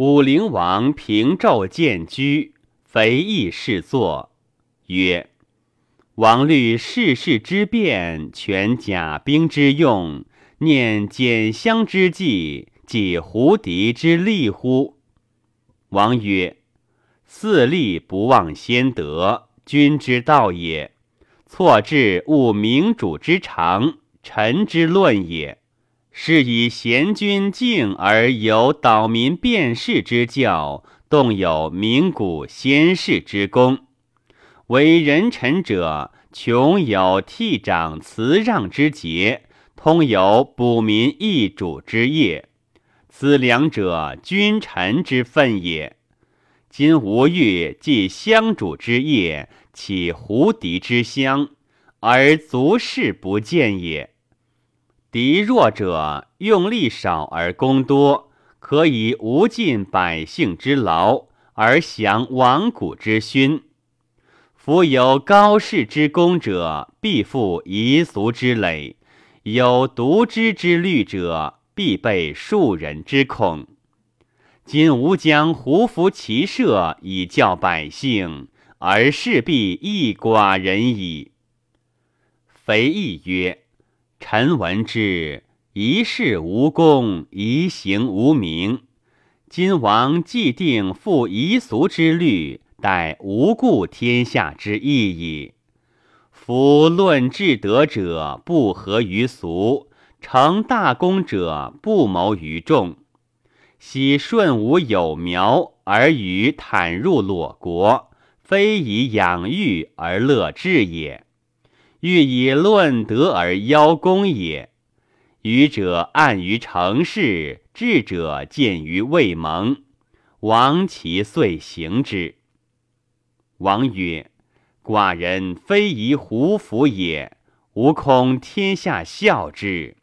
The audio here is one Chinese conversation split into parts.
武陵王平昼见居，肥义侍坐，曰：“王虑世事之变，全甲兵之用，念简相之计，即胡敌之利乎？”王曰：“四立不忘先德，君之道也；错置勿明主之长，臣之论也。”是以贤君敬而有导民辨事之教，动有明古先世之功。为人臣者，穷有替长辞让之节，通有补民益主之业。此两者，君臣之分也。今吾欲继相主之业，起胡敌之乡，而足事不见也。敌弱者用力少而功多，可以无尽百姓之劳而享亡古之勋。夫有高士之功者，必负夷俗之累；有独之之虑者，必备庶人之恐。今吾将胡服骑射以教百姓，而势必一寡人矣。肥义曰。臣闻之，一事无功，一行无名。今王既定复夷俗之律，待无故天下之意矣。夫论至德者，不合于俗；成大功者，不谋于众。昔舜武有苗，而与坦入裸国，非以养育而乐治也。欲以论德而邀功也。愚者暗于成事，智者见于未萌。王其遂行之。王曰：“寡人非宜胡服也，吾恐天下笑之。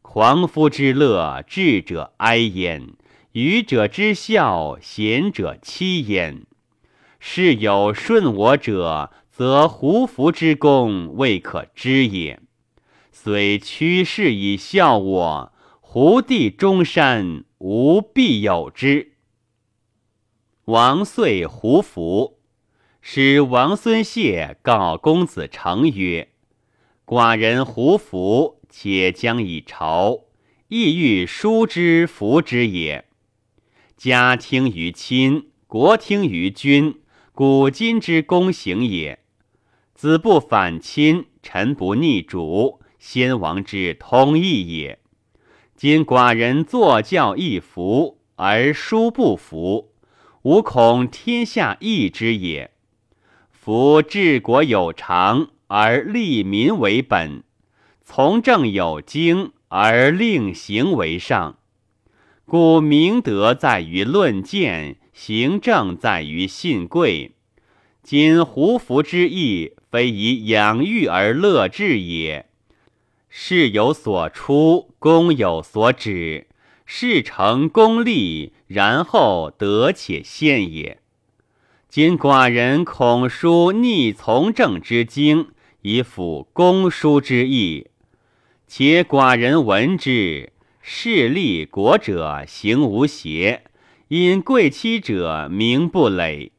狂夫之乐，智者哀焉；愚者之笑，贤者欺焉。是有顺我者。”则胡服之功未可知也。虽屈士以效我，胡地中山无必有之。王遂胡服，使王孙谢告公子成曰：“寡人胡服，且将以朝，意欲书之服之也。家听于亲，国听于君，古今之公行也。”子不反亲，臣不逆主，先王之通义也。今寡人坐教一服，而书不服，吾恐天下异之也。夫治国有常，而利民为本；从政有经，而令行为上。故明德在于论谏，行政在于信贵。今胡服之意。非以养育而乐治也。事有所出，功有所止，事成功立，然后得且现也。今寡人恐书逆从政之经，以辅公书之意。且寡人闻之，势立国者行无邪，因贵戚者名不累。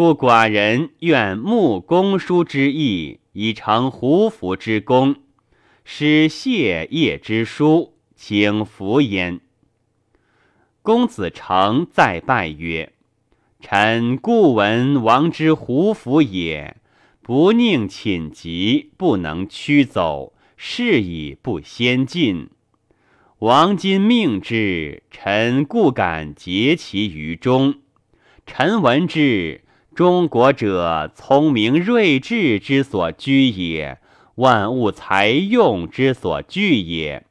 故寡人愿慕公书之意，以成胡服之功，使谢业之书，请服焉。公子成再拜曰：“臣故闻王之胡服也，不宁寝疾，不能驱走，是以不先进。王今命之，臣故敢竭其于中。臣闻之。”中国者，聪明睿智之所居也；万物才用之所聚也；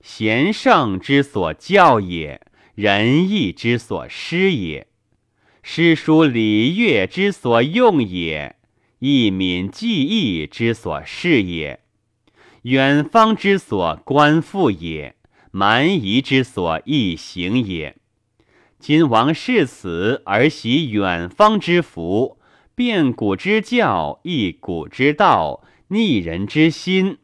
贤圣之所教也；仁义之所施也；诗书礼乐之所用也；义敏技艺之所事也；远方之所观复也；蛮夷之所易行也。今王视此而袭远方之福，变古之教，易古之道，逆人之心，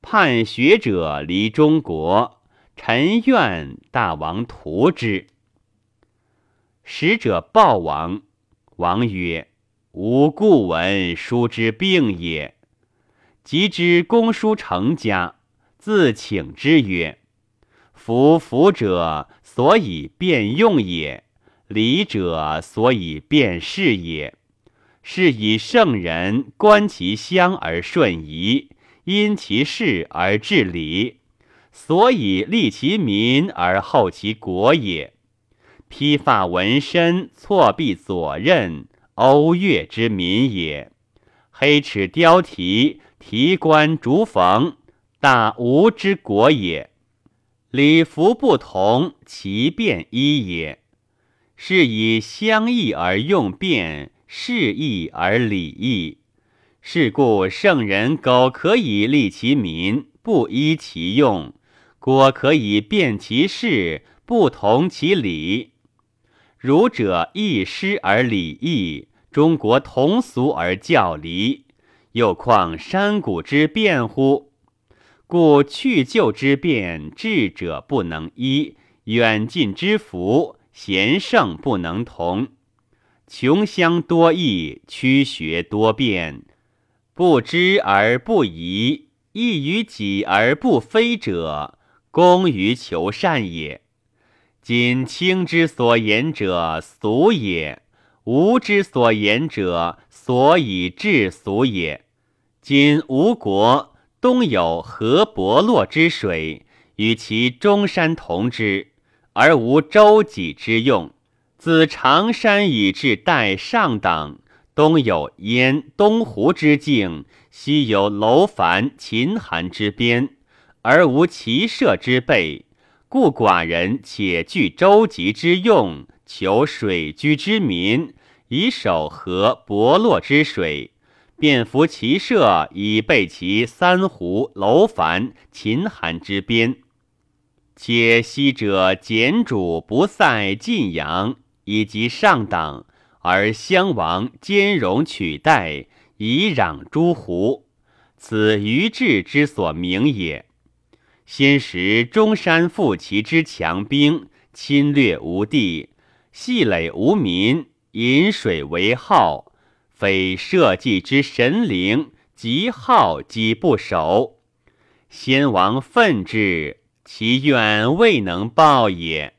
叛学者离中国。臣愿大王图之。使者报王。王曰：“吾故闻书之病也。”及之公叔成家，自请之曰：“夫福者，所以变用也；礼者，所以变事也。是以圣人观其相而顺仪，因其事而治礼，所以利其民而后其国也。”披发纹身，错臂左衽，欧越之民也；黑齿雕蹄，提冠逐冯，大吴之国也。礼服不同，其变一也。是以相异而用变，适异而礼异。是故圣人苟可以利其民，不依其用；国可以变其事，不同其礼。儒者义师而礼义，中国同俗而教离，又况山谷之变乎？故去旧之变，智者不能依；远近之福，贤圣不能同。穷乡多异，曲学多变，不知而不疑，异于己而不非者，功于求善也。今卿之所言者俗也，吾之所言者所以治俗也。今吴国东有河伯洛之水，与其中山同之，而无舟楫之用。自长山以至代上党，东有燕东湖之境，西有楼烦秦韩之边，而无骑射之备。故寡人且据舟楫之用，求水居之民，以守河伯洛之水，便服其射，以备其三湖楼烦秦韩之边。且昔者简主不塞晋阳，以及上党，而襄王兼容取代，以攘诸胡，此于治之所明也。先时中山复其之强兵，侵略无地，细垒无民，饮水为号，非社稷之神灵，即好即不守。先王愤之，其愿未能报也。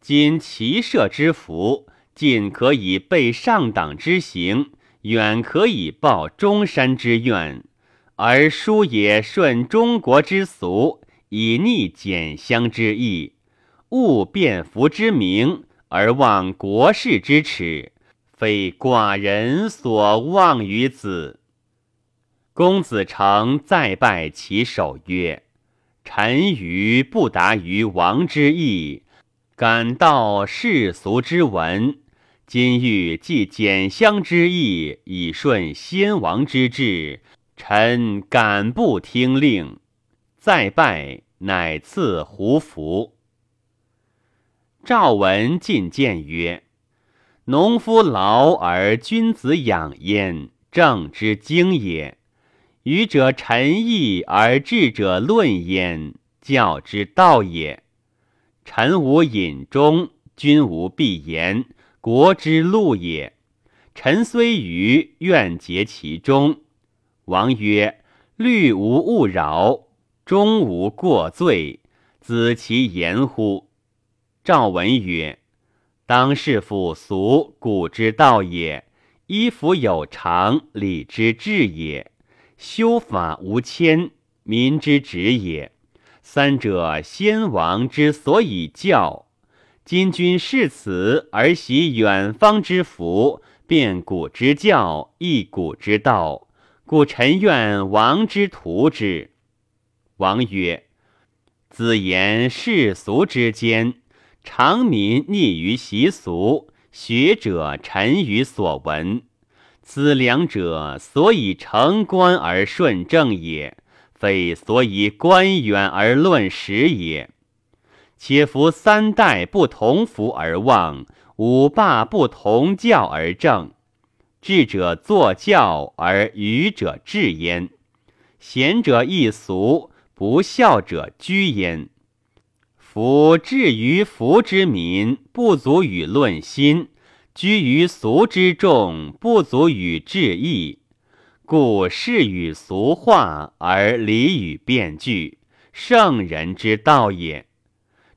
今骑射之福，尽可以备上党之行，远可以报中山之愿，而书也顺中国之俗。以逆简相之意，勿变服之名，而忘国事之耻，非寡人所望于子。公子成再拜其首曰：“臣愚不达于王之意，感道世俗之文。今欲继简相之意，以顺先王之志，臣敢不听令。”再拜，乃赐胡服。赵文进谏曰：“农夫劳而君子养焉，正之经也；愚者陈义而智者论焉，教之道也。臣无隐忠，君无必言，国之路也。臣虽愚，愿竭其中。”王曰：“虑无勿扰。”终无过罪，子其言乎？赵文曰：“当世父俗，古之道也；衣服有常，礼之治也；修法无谦，民之职也。三者，先王之所以教。今君视此而习远方之福，变古之教，易古之道，故臣愿王之图之。”王曰：“子言世俗之间，常民逆于习俗，学者沉于所闻。此两者，所以成官而顺政也，非所以官远而论时也。且夫三代不同服而望，五霸不同教而正。智者作教而愚者治焉，贤者易俗。”不孝者居焉。夫至于福之民，不足与论心；居于俗之众，不足与治义。故事与俗化，而礼与变句，圣人之道也。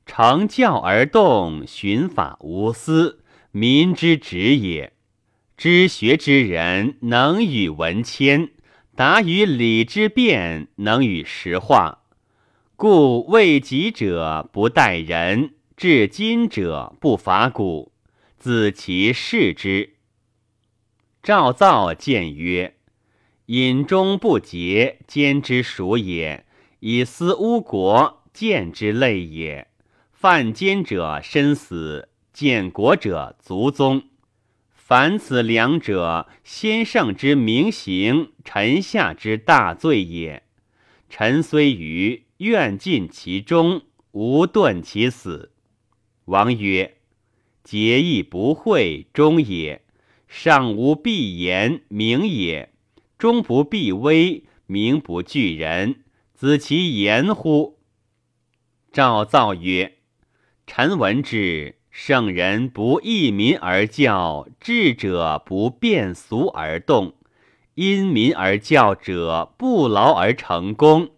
成教而动，循法无私，民之职也。知学之人，能与文谦；达于礼之变，能与时化。故为己者不待人，至今者不伐古，子其视之。赵造谏曰：“饮中不节，奸之属也；以私污国，见之类也。犯奸者身死，见国者卒宗。凡此两者，先圣之明行，臣下之大罪也。臣虽愚。”愿尽其忠，无断其死。王曰：“节义不讳，忠也；上无必言，明也；忠不必威，名不惧人。子其言乎？”赵造曰：“臣闻之。圣人不义民而教，智者不变俗而动，因民而教者，不劳而成功。”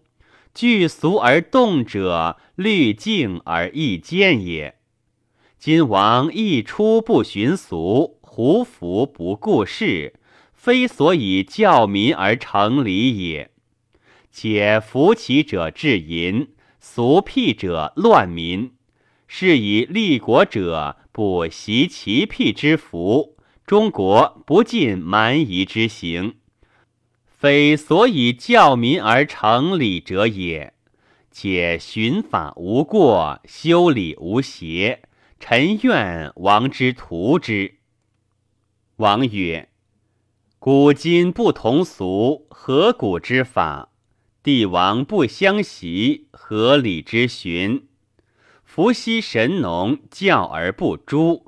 惧俗而动者，虑静而易见也。今王一出不循俗，胡服不顾事，非所以教民而成礼也。且服其者治淫，俗辟者乱民。是以立国者不习其辟之福，中国不尽蛮夷之行。非所以教民而成礼者也，且循法无过，修礼无邪。臣愿王之图之。王曰：“古今不同俗，何古之法？帝王不相习，何礼之循？伏羲神农，教而不诛；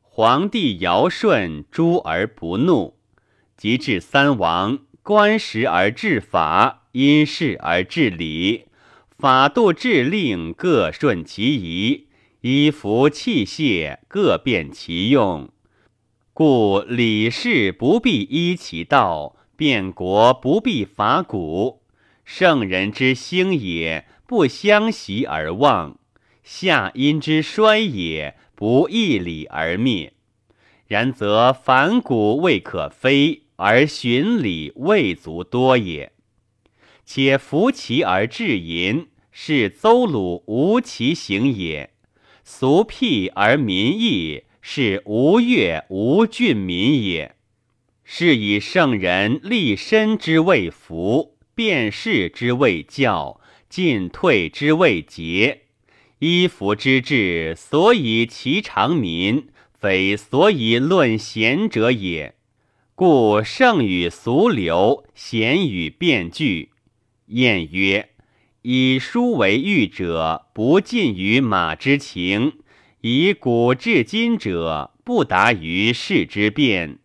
皇帝尧舜，诛而不怒。及至三王。”观时而治法，因事而治理，法度制令各顺其宜，衣服器械各变其用。故礼事不必依其道，变国不必伐古。圣人之兴也，不相习而忘；夏阴之衰也，不义礼而灭。然则反古未可非。而循礼未足多也，且服其而治淫，是邹鲁无其行也；俗辟而民义，是吴越无郡民也。是以圣人立身之谓服，辨事之谓教，进退之谓节。衣服之志，所以其长民，非所以论贤者也。故圣与俗流，贤与辩句。晏曰：“以书为喻者，不近于马之情；以古至今者，不达于世之变。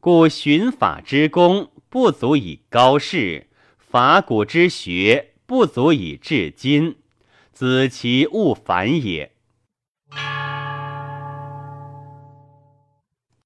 故循法之功，不足以高士；法古之学，不足以治今。子其勿反也。”